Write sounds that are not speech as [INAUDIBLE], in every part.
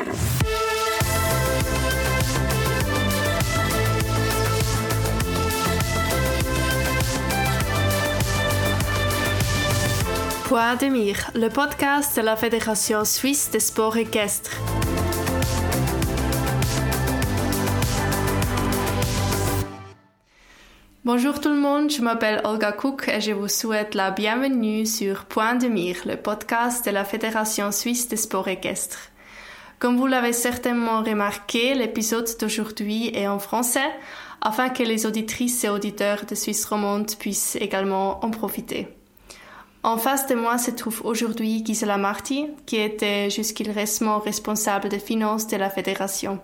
Point de mire, le podcast de la Fédération suisse des sports équestres. Bonjour tout le monde, je m'appelle Olga Cook et je vous souhaite la bienvenue sur Point de mire, le podcast de la Fédération suisse des sports équestres. Comme vous l'avez certainement remarqué, l'épisode d'aujourd'hui est en français afin que les auditrices et auditeurs de Suisse romande puissent également en profiter. En face de moi se trouve aujourd'hui Gisela Marti, qui était jusqu'il récemment responsable des finances de la fédération.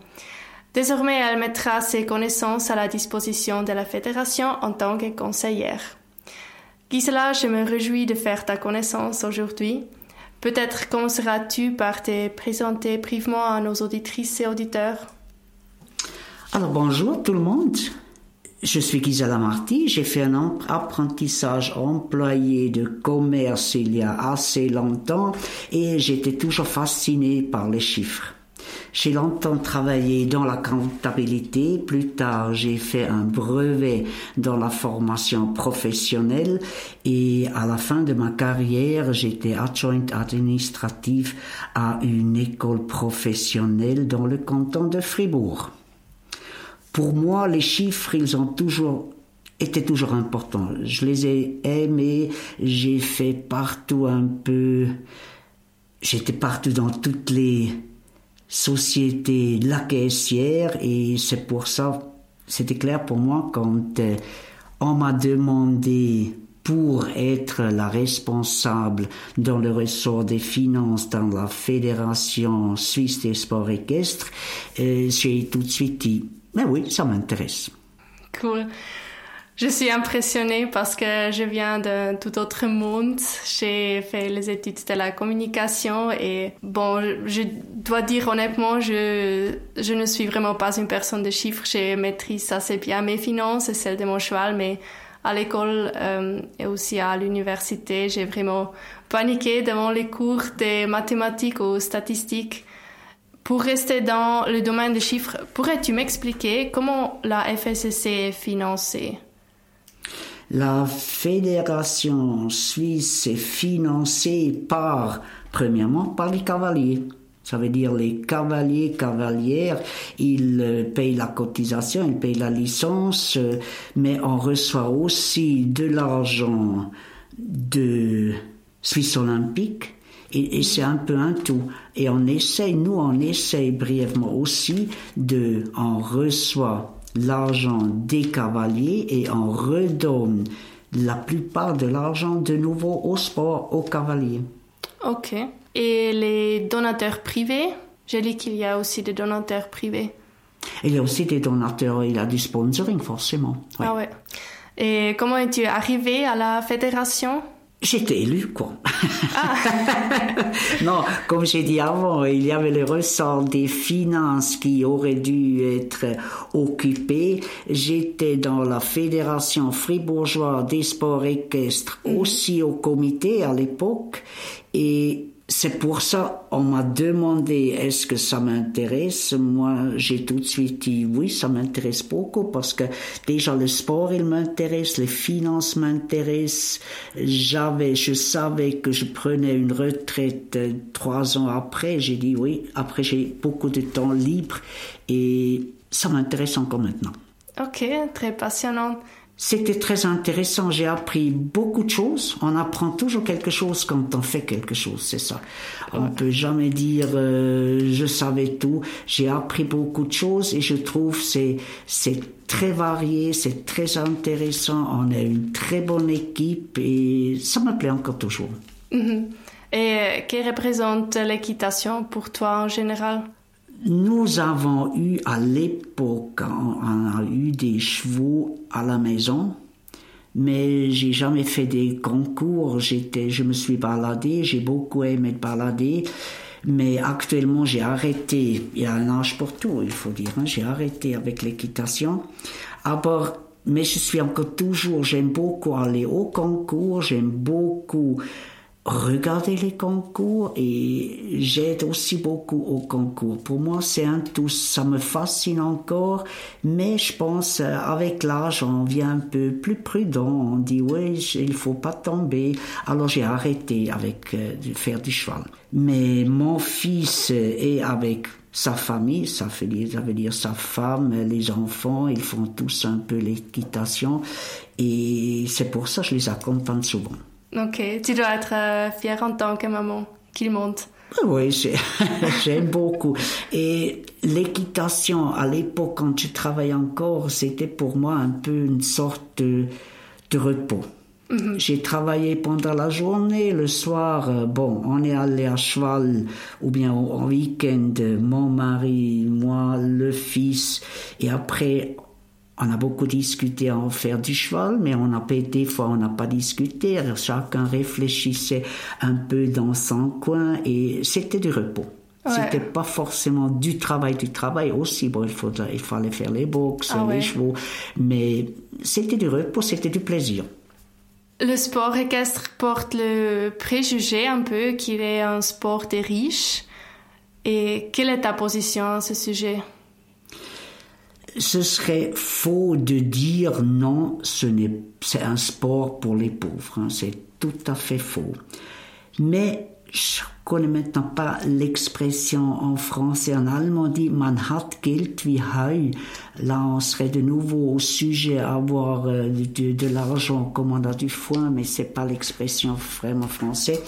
Désormais, elle mettra ses connaissances à la disposition de la fédération en tant que conseillère. Gisela, je me réjouis de faire ta connaissance aujourd'hui. Peut-être commenceras-tu par te présenter brièvement à nos auditrices et auditeurs. Alors bonjour tout le monde. Je suis Gisela Marti, j'ai fait un apprentissage employé de commerce il y a assez longtemps et j'étais toujours fasciné par les chiffres. J'ai longtemps travaillé dans la comptabilité. Plus tard, j'ai fait un brevet dans la formation professionnelle et à la fin de ma carrière, j'étais adjoint administratif à une école professionnelle dans le canton de Fribourg. Pour moi, les chiffres, ils ont toujours été toujours importants. Je les ai aimés, j'ai fait partout un peu, j'étais partout dans toutes les société la caissière et c'est pour ça, c'était clair pour moi quand euh, on m'a demandé pour être la responsable dans le ressort des finances dans la Fédération suisse des sports équestres, euh, j'ai tout de suite dit, mais oui, ça m'intéresse. Cool. Je suis impressionnée parce que je viens d'un tout autre monde. J'ai fait les études de la communication et bon, je dois dire honnêtement, je, je ne suis vraiment pas une personne de chiffres. Je maîtrise assez bien mes finances et celles de mon cheval, mais à l'école euh, et aussi à l'université, j'ai vraiment paniqué devant les cours de mathématiques ou statistiques. Pour rester dans le domaine des chiffres, pourrais-tu m'expliquer comment la FSC est financée? La fédération suisse est financée par, premièrement, par les cavaliers. Ça veut dire les cavaliers, cavalières, ils euh, payent la cotisation, ils payent la licence, euh, mais on reçoit aussi de l'argent de Suisse olympique. Et, c'est un peu un tout. Et on essaye, nous, on essaye brièvement aussi de, on reçoit l'argent des cavaliers et on redonne la plupart de l'argent de nouveau au sport, aux cavaliers. Ok. Et les donateurs privés? J'ai dit qu'il y a aussi des donateurs privés. Il y a aussi des donateurs, il y a du sponsoring forcément. Ah ouais. Et comment es-tu arrivé à la fédération? J'étais élu, quoi. Ah. [LAUGHS] non, comme j'ai dit avant, il y avait le ressort des finances qui aurait dû être occupé. J'étais dans la Fédération fribourgeoise des sports équestres, mhm. aussi au comité à l'époque, et c'est pour ça on m'a demandé est-ce que ça m'intéresse? Moi, j'ai tout de suite dit oui, ça m'intéresse beaucoup parce que déjà le sport il m'intéresse, les finances m'intéressent. J'avais, je savais que je prenais une retraite trois ans après. J'ai dit oui. Après, j'ai beaucoup de temps libre et ça m'intéresse encore maintenant. Ok, très passionnant. C'était très intéressant. J'ai appris beaucoup de choses. On apprend toujours quelque chose quand on fait quelque chose, c'est ça. On ne peut jamais dire euh, je savais tout. J'ai appris beaucoup de choses et je trouve c'est c'est très varié, c'est très intéressant. On est une très bonne équipe et ça me plaît encore toujours. Mm-hmm. Et euh, que représente l'équitation pour toi en général? Nous avons eu à l'époque, on a eu des chevaux à la maison, mais j'ai jamais fait des concours. J'étais, je me suis baladé, j'ai beaucoup aimé me balader, mais actuellement j'ai arrêté. Il y a un âge pour tout, il faut dire. Hein. J'ai arrêté avec l'équitation. Alors, mais je suis encore toujours, j'aime beaucoup aller au concours, j'aime beaucoup regarder les concours et j'aide aussi beaucoup au concours. Pour moi, c'est un tout, ça me fascine encore, mais je pense euh, avec l'âge, on vient un peu plus prudent. On dit oui, il faut pas tomber. Alors j'ai arrêté avec euh, de faire du cheval. Mais mon fils est avec sa famille, ça ça veut dire sa femme, les enfants, ils font tous un peu l'équitation et c'est pour ça que je les accompagne souvent. Ok, tu dois être euh, fière en tant que maman qu'il monte. Oui, [LAUGHS] j'aime beaucoup. Et l'équitation, à l'époque, quand je travaillais encore, c'était pour moi un peu une sorte de, repos. Mhm. J'ai travaillé pendant la journée, le soir, euh, bon, on est allé à cheval ou bien au week-end, mon mari, moi, le fils, et après on a beaucoup discuté à en faire du cheval, mais on a des fois on n'a pas discuté. Chacun réfléchissait un peu dans son coin et c'était du repos. C'était pas forcément du travail, du travail aussi. Bon, il, fallait faire les box, ah les chevaux, mais c'était du repos, c'était du plaisir. Le sport équestre porte le préjugé un peu qu'il est un sport des riches. Et quelle est ta position à ce sujet? Ce serait faux de dire non, ce n'est, c'est un sport pour les pauvres. Hein, c'est tout à fait faux. Mais je connais maintenant pas l'expression en français. En allemand dit man hat Geld wie Heu. Là, on serait de nouveau au sujet à avoir euh, de, l'argent comme on a du foin, mais c'est pas l'expression vraiment français.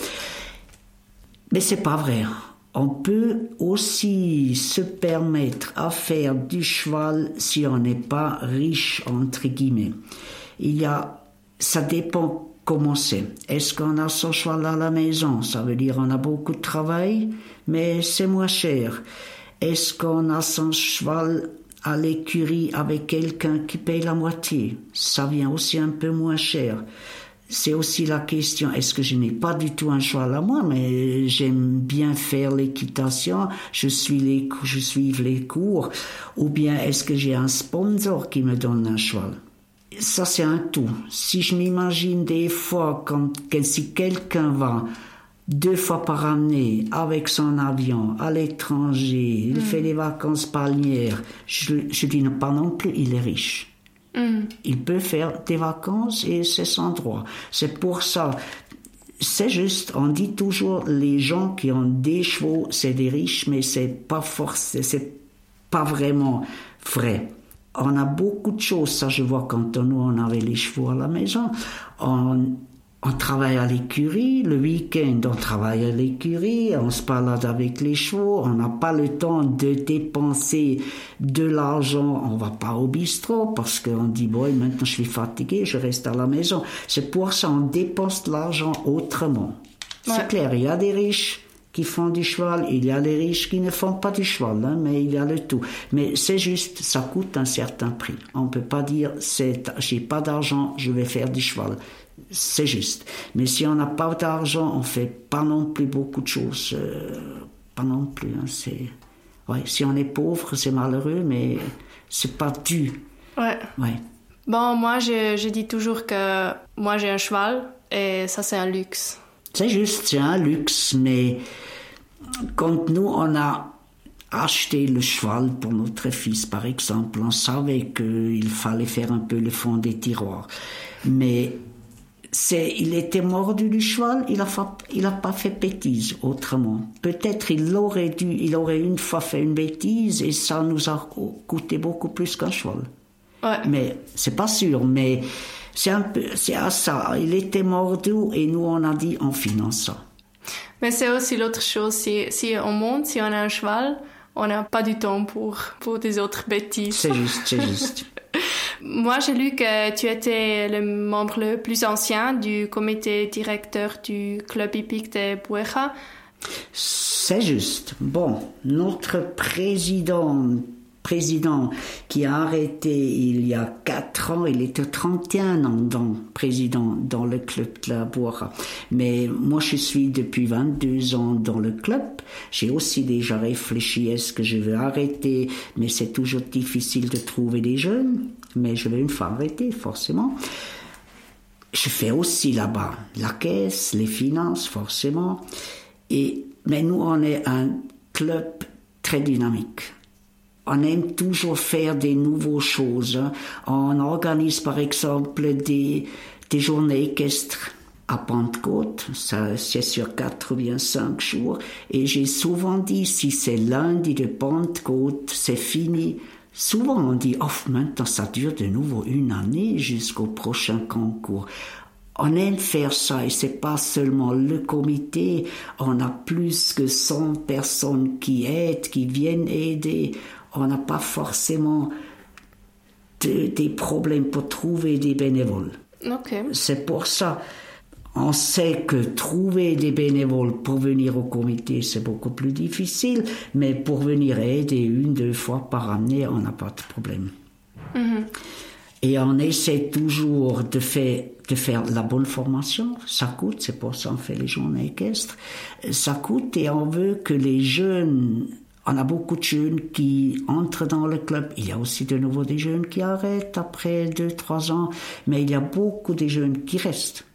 Mais c'est pas vrai. On peut aussi se permettre à faire du cheval si on n'est pas riche, entre guillemets. Il y a, ça dépend comment c'est. Est-ce qu'on a son cheval à la maison? Ça veut dire on a beaucoup de travail, mais c'est moins cher. Est-ce qu'on a son cheval à l'écurie avec quelqu'un qui paye la moitié? Ça vient aussi un peu moins cher c'est aussi la question, est-ce que je n'ai pas du tout un choix à moi, mais j'aime bien faire l'équitation, je suis les, je suis les cours, ou bien est-ce que j'ai un sponsor qui me donne un choix? Ça, c'est un tout. Si je m'imagine des fois quand, si quelqu'un va deux fois par année avec son avion à l'étranger, il hmm. fait des vacances palmières, je, je dis non, pas non plus, il est riche. Mm. Il peut faire des vacances et c'est son droit. C'est pour ça. C'est juste, on dit toujours les gens qui ont des chevaux, c'est des riches, mais c'est pas forcément, c'est pas vraiment vrai. On a beaucoup de choses, ça je vois quand nous on avait les chevaux à la maison. On, on travaille à l'écurie, le week-end on travaille à l'écurie, on se balade avec les chevaux, on n'a pas le temps de dépenser de l'argent, on va pas au bistrot parce qu'on dit bon maintenant je suis fatigué, je reste à la maison. C'est pour ça on dépense l'argent autrement. C'est clair, il y a des riches qui font du cheval, il y a des riches qui ne font pas du cheval, hein, mais il y a le tout. Mais c'est juste, ça coûte un certain prix. On peut pas dire c'est j'ai pas d'argent, je vais faire du cheval c'est juste. Mais si on n'a pas d'argent, on fait pas non plus beaucoup de choses. Euh, pas non plus. Hein, c'est, ouais, si on est pauvre, c'est malheureux, mais c'est pas dû. Ouais. ouais. Bon, moi, je, je dis toujours que moi, j'ai un cheval et ça, c'est un luxe. C'est juste, c'est un luxe, mais quand nous, on a acheté le cheval pour notre fils, par exemple, on savait qu'il fallait faire un peu le fond des tiroirs. Mais c'est, il était mordu du cheval, il a, il a pas fait bêtise autrement. Peut-être il aurait dû, il aurait une fois fait une bêtise et ça nous a coûté beaucoup plus qu'un cheval. Ouais. Mais c'est pas sûr, mais c'est un peu, c'est à ça. Il était mordu et nous on a dit on finance ça. Mais c'est aussi l'autre chose, si, si on monte, si on a un cheval, on n'a pas du temps pour, pour des autres bêtises. C'est juste, c'est juste. [LAUGHS] Moi, j'ai lu que tu étais le membre le plus ancien du comité directeur du club hippique de Bueja. C'est juste. Bon, notre président président qui a arrêté il y a 4 ans, il était 31 ans dans, président dans le club de la Boira. Mais moi je suis depuis 22 ans dans le club. J'ai aussi déjà réfléchi est-ce que je veux arrêter, mais c'est toujours difficile de trouver des jeunes. Mais je vais une fois arrêter, forcément. je fais aussi là-bas la caisse, les finances, forcément. Et, mais nous, on est un club très dynamique. On aime toujours faire des nouvelles choses. On organise par exemple des, des journées équestres à Pentecôte, c'est sur quatre ou bien cinq jours, et j'ai souvent dit si c'est lundi de Pentecôte, c'est fini. Souvent on dit oh maintenant ça dure de nouveau une année jusqu'au prochain concours. On aime faire ça et c'est pas seulement le comité, on a plus que 100 personnes qui aident, qui viennent aider. On n'a pas forcément des problèmes pour trouver des bénévoles. C'est pour ça. On sait que trouver des bénévoles pour venir au comité, c'est beaucoup plus difficile, mais pour venir aider une, deux fois par année, on n'a pas de problème. Mm-hmm. Et on essaie toujours de faire, de faire la bonne formation. Ça coûte, c'est pour ça qu'on fait les journées équestres. Ça coûte et on veut que les jeunes on a beaucoup de jeunes qui entrent dans le club. Il y a aussi de nouveau des jeunes qui arrêtent après deux, trois ans. Mais il y a beaucoup de jeunes qui restent.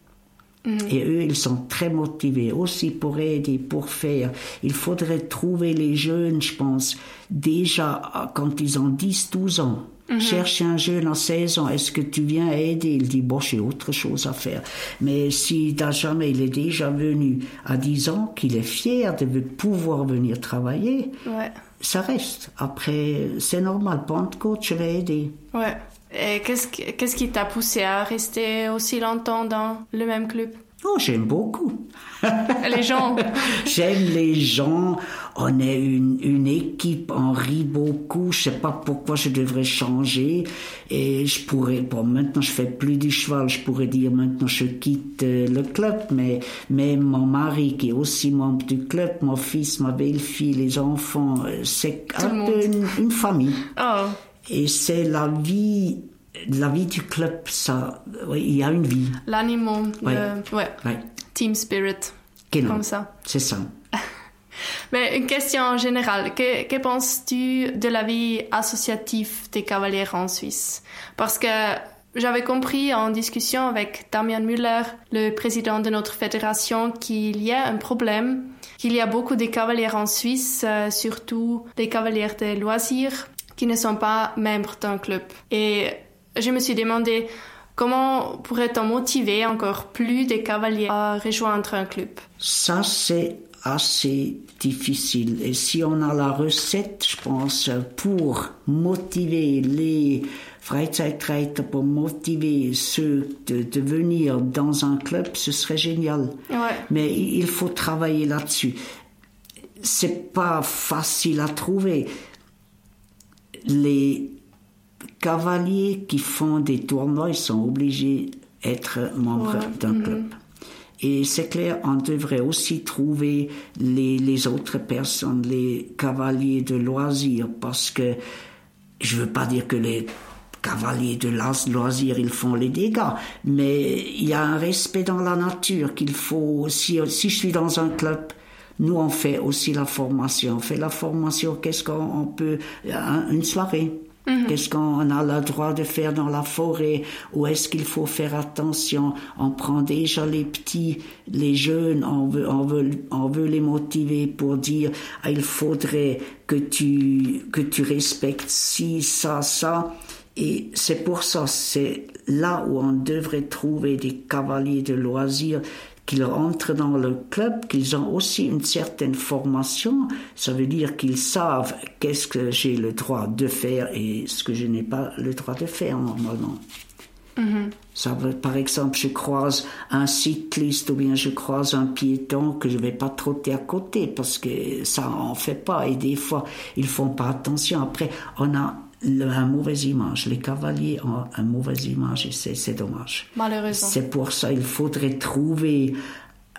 Mm. Et eux, ils sont très motivés aussi pour aider, pour faire. Il faudrait trouver les jeunes, je pense, déjà quand ils ont 10, 12 ans. Mm-hmm. Cherche un jeune en 16 ans, est-ce que tu viens aider? Il dit, bon, j'ai autre chose à faire. Mais si jamais il est déjà venu à 10 ans, qu'il est fier de pouvoir venir travailler, ça reste. Après, c'est normal, Pentecôte, je vais aider. Ouais. Et qu'est-ce, qu'est-ce qui t'a poussé à rester aussi longtemps dans le même club? Oh, j'aime beaucoup. [LAUGHS] les gens. J'aime les gens. On est une, une, équipe, on rit beaucoup. Je sais pas pourquoi je devrais changer. Et je pourrais, bon, maintenant je fais plus du cheval. Je pourrais dire maintenant je quitte euh, le club. Mais, mais mon mari qui est aussi membre du club, mon fils, ma belle-fille, les enfants, euh, c'est un peu une, famille. Oh. Et c'est la vie la vie du club, ça, oui, il y a une vie. L'animal, ouais. Team spirit. Comme ça. C'est ça. [LAUGHS] Mais une question générale. Que, que penses-tu de la vie associative des cavaliers en Suisse? Parce que j'avais compris en discussion avec Damian Müller, le président de notre fédération, qu'il y a un problème, qu'il y a beaucoup de cavaliers en Suisse, euh, surtout des cavaliers de loisirs, qui ne sont pas membres d'un club. Et je me suis demandé comment pourrait-on motiver encore plus de cavaliers à rejoindre un club Ça, c'est assez difficile. Et si on a la recette, je pense, pour motiver les Freizeitreiter, pour motiver ceux de, venir dans un club, ce serait génial. Mais il faut travailler là-dessus. C'est pas facile à trouver. Les cavaliers qui font des tournois, ils sont obligés d'être membres d'un mhm. club. Et c'est clair, on devrait aussi trouver les, les, autres personnes, les cavaliers de loisirs, parce que je veux pas dire que les cavaliers de loisirs, ils font les dégâts, mais il y a un respect dans la nature qu'il faut, si, si je suis dans un club, nous on fait aussi la formation, on fait la formation, qu'est-ce qu'on peut, une soirée, Mhm. Qu'est-ce qu'on a le droit de faire dans la forêt? Où est-ce qu'il faut faire attention? On prend déjà les petits, les jeunes, on veut, on veut, on veut les motiver pour dire ah, il faudrait que tu, que tu respectes ci, ça, ça. Et c'est pour ça, c'est là où on devrait trouver des cavaliers de loisirs qu'ils rentrent dans le club, qu'ils ont aussi une certaine formation. Ça veut dire qu'ils savent qu'est-ce que j'ai le droit de faire et ce que je n'ai pas le droit de faire normalement. Mm-hmm. Ça veut, par exemple, je croise un cycliste ou bien je croise un piéton que je vais pas trotter à côté parce que ça en fait pas et des fois ils font pas attention. Après, on a une mauvaise image. Les cavaliers ont une mauvaise image et c'est dommage. Malheureusement. C'est pour ça qu'il faudrait trouver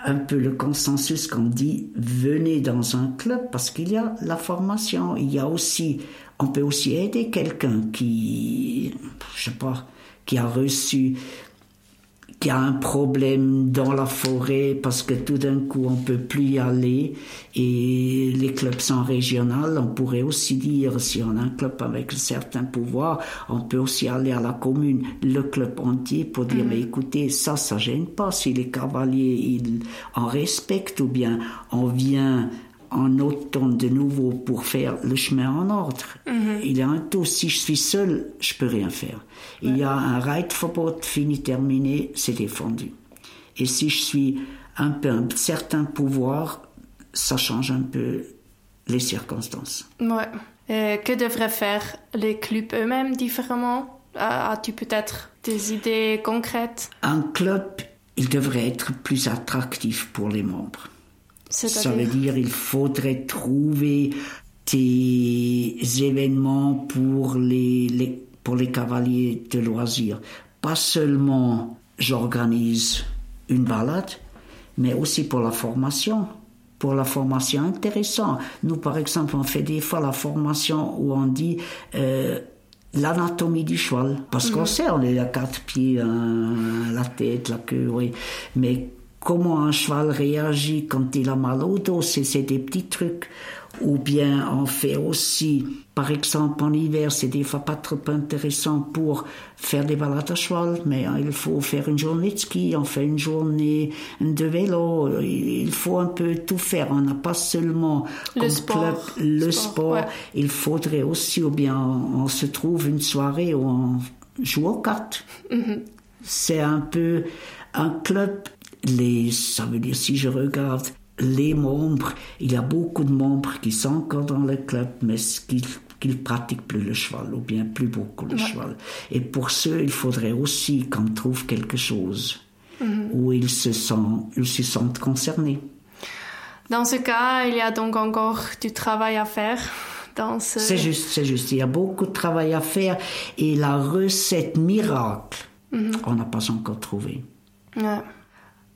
un peu le consensus qu'on dit venez dans un club parce qu'il y a la formation. Il y a aussi, on peut aussi aider quelqu'un qui, je sais pas, qui a reçu qu'il y a un problème dans la forêt parce que tout d'un coup on peut plus y aller. Et les clubs sont régionaux. On pourrait aussi dire si on a un club avec un certain pouvoir, on peut aussi aller à la commune, le club entier pour dire mais écoutez ça ça gêne pas. Si les cavaliers ils en respectent ou bien on vient en automne de nouveau pour faire le chemin en ordre. Il y a un tout. Si je suis seul, je peux rien faire. Il y a un Reitverbot fini terminé, c'est défendu. Et si je suis un peu un certain pouvoir, ça change un peu les circonstances. Ouais. Que devraient faire les clubs eux-mêmes différemment? As-tu peut-être des idées concrètes? Un club, il devrait être plus attractif pour les membres. Ça veut dire il faudrait trouver des événements pour les, les, pour les cavaliers de loisirs. Pas seulement j'organise une balade, mais aussi pour la formation. Pour la formation intéressante. Nous, par exemple, on fait des fois la formation où on dit euh, l'anatomie du cheval. Parce qu'on sait, on est à quatre pieds, hein, la tête, la queue, oui. Mais comment un cheval réagit quand il a mal au dos, c'est des petits trucs. Ou bien on fait aussi, par exemple en hiver, c'est des fois pas trop intéressant pour faire des balades à cheval, mais il faut faire une journée de ski, on fait une journée de vélo, il faut un peu tout faire. On n'a pas seulement le sport, club, le sport, il faudrait aussi, ou bien on, se trouve une soirée où on joue aux cartes. Mhm. C'est un peu un club les, ça veut dire si je regarde les membres, il y a beaucoup de membres qui sont encore dans le club, mais qui ne pratiquent plus le cheval, ou bien plus beaucoup le cheval. Et pour ceux, il faudrait aussi qu'on trouve quelque chose Mhm. où ils se, sentent, ils se sentent concernés. Dans ce cas, il y a donc encore du travail à faire. dans ce... C'est juste, c'est juste. Il y a beaucoup de travail à faire et la recette miracle, on n'a pas encore trouvé. Ouais.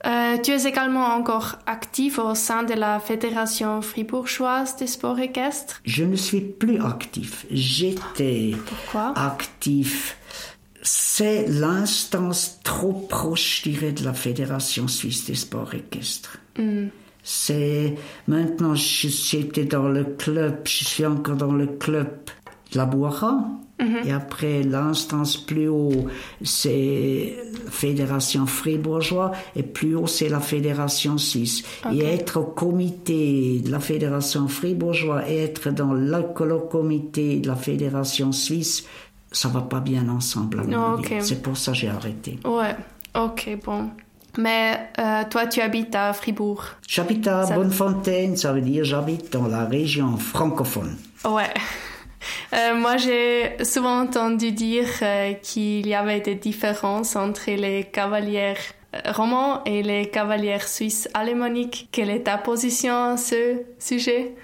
Euh, tu es également encore actif au sein de la Fédération fribourgeoise des sports équestres. Je ne suis plus actif. J'étais actif. C'est l'instance trop proche, je dirais, de la Fédération suisse des sports équestres. C'est maintenant, j'étais dans le club, je suis encore dans le club la Boira. Et après, l'instance plus haut, c'est la Fédération fribourgeoise. Et plus haut, c'est la Fédération suisse. Et être au comité de la Fédération fribourgeoise et être dans le, comité de la Fédération suisse, ça va pas bien ensemble. à mon avis. ok. C'est pour ça que j'ai arrêté. Ouais, ok, bon. Mais euh, toi, tu habites à Fribourg. J'habite à Ça- Bonnefontaine, ça veut dire j'habite dans la région francophone. Ouais. [LAUGHS] Euh, moi, j'ai souvent entendu dire euh, qu'il y avait des différences entre les cavalières euh, romans et les cavalières suisses alémaniques. Quelle est ta position à ce sujet?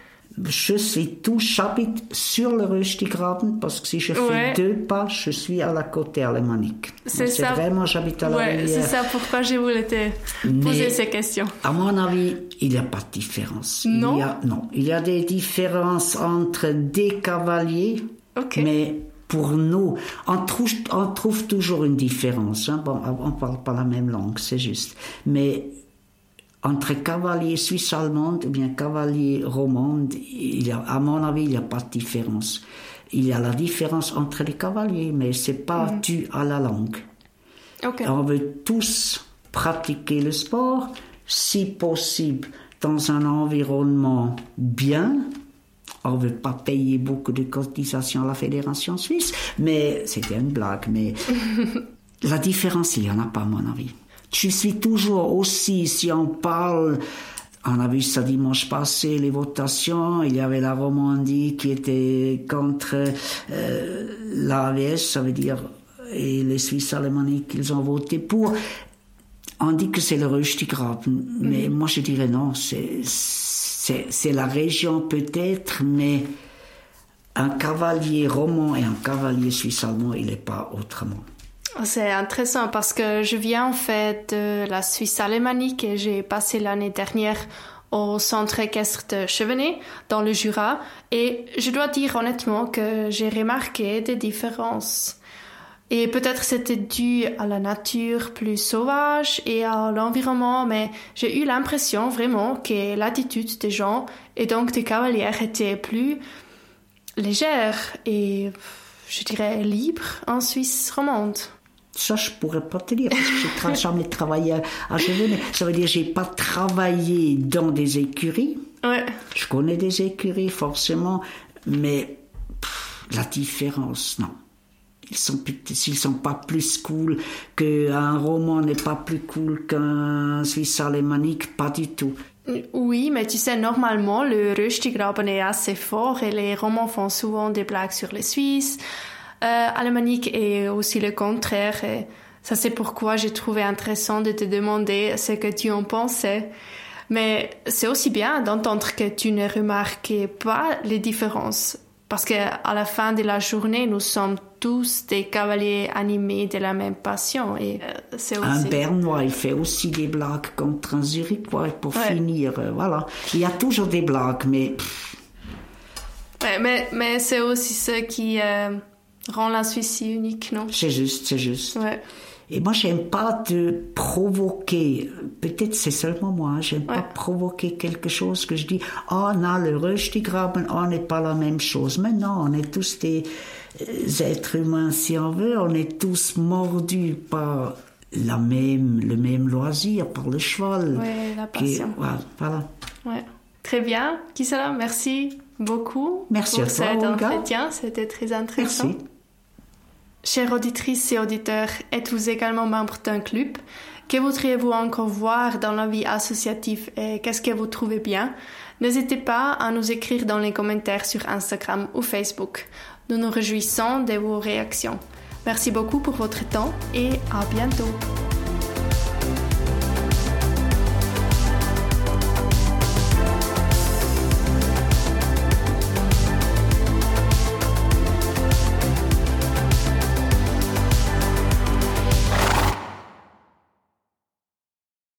Je suis tout, j'habite sur le Röstigraben parce que si je fais Ouais. deux pas, je suis à la côté alémanique. C'est ça. vraiment, j'habite à la Ouais, c'est ça pourquoi je voulais te Mais- poser ces questions. À mon avis, il n'y a pas de différence. Non? il y a, Non, il y a des différences entre des cavaliers, mais pour nous, on trouve, on trouve toujours une différence. hein. Bon, on ne parle pas la même langue, c'est juste. Mais entre cavalier suisse-allemande ou bien cavalier romande, il y a, à mon avis, il n'y a pas de différence. Il y a la différence entre les cavaliers, mais c'est pas dû à la langue. On veut tous pratiquer le sport, si possible, dans un environnement bien. On ne veut pas payer beaucoup de cotisations à la Fédération suisse, mais c'était une blague. Mais [LAUGHS] la différence, il n'y en a pas, à mon avis. Je suis toujours aussi, si on parle, on a vu ça dimanche passé, les votations, il y avait la Romandie qui était contre euh, l'AVS, ça veut dire, et les Suisses alémaniques, ils ont voté pour. On dit que c'est le Röstigraben, mais moi je dirais non, c'est la région peut-être, mais un cavalier roman et un cavalier suisse-allemand, il n'est pas autrement. C'est intéressant parce que je viens en fait de la Suisse alémanique et j'ai passé l'année dernière au centre équestre de Chevenay dans le Jura et je dois dire honnêtement que j'ai remarqué des différences. Et peut-être c'était dû à la nature plus sauvage et à l'environnement, mais j'ai eu l'impression vraiment que l'attitude des gens et donc des cavalières était plus légère et je dirais libre en Suisse romande. Ça, je pourrais pas te dire, parce que j'ai jamais travaillé à Genève, mais ça veut dire que j'ai pas travaillé dans des écuries. Ouais. Je connais des écuries, forcément, mais la différence, non. Ils sont, s'ils sont pas plus cool qu'un roman n'est pas plus cool qu'un Suisse alémanique, pas du tout. Oui, mais tu sais, normalement, le Röstigraben est assez fort et les romans font souvent des blagues sur les Suisses euh, alémaniques et aussi le contraire. Et ça, c'est pourquoi j'ai trouvé intéressant de te demander ce que tu en pensais. Mais c'est aussi bien d'entendre que tu ne remarquais pas les différences parce qu'à la fin de la journée, nous sommes tous des cavaliers animés de la même passion. Et euh, c'est aussi... Un Bernois, il fait aussi des blagues contre un Zurichois pour finir. Euh, voilà. Il y a toujours des blagues, mais. Ouais, mais, mais c'est aussi ce qui euh, rend la Suisse si unique, non? C'est juste, c'est juste. Ouais. Et moi, j'aime pas de provoquer. Peut-être c'est seulement moi. Hein, j'aime pas provoquer quelque chose que je dis. Oh non, le Röstigraben, on n'est pas la même chose. Mais non, on est tous des euh, êtres humains, si on veut. On est tous mordus par la même, le même loisir, par le cheval. Oui, la passion. voilà. Ouais. Très bien, Kisala, merci beaucoup merci pour à cet entretien. C'était très intéressant. Merci. Chères auditrices et auditeurs, êtes-vous également membre d'un club? Que voudriez-vous encore voir dans la vie associative et qu'est-ce que vous trouvez bien? N'hésitez pas à nous écrire dans les commentaires sur Instagram ou Facebook. Nous nous réjouissons de vos réactions. Merci beaucoup pour votre temps et à bientôt.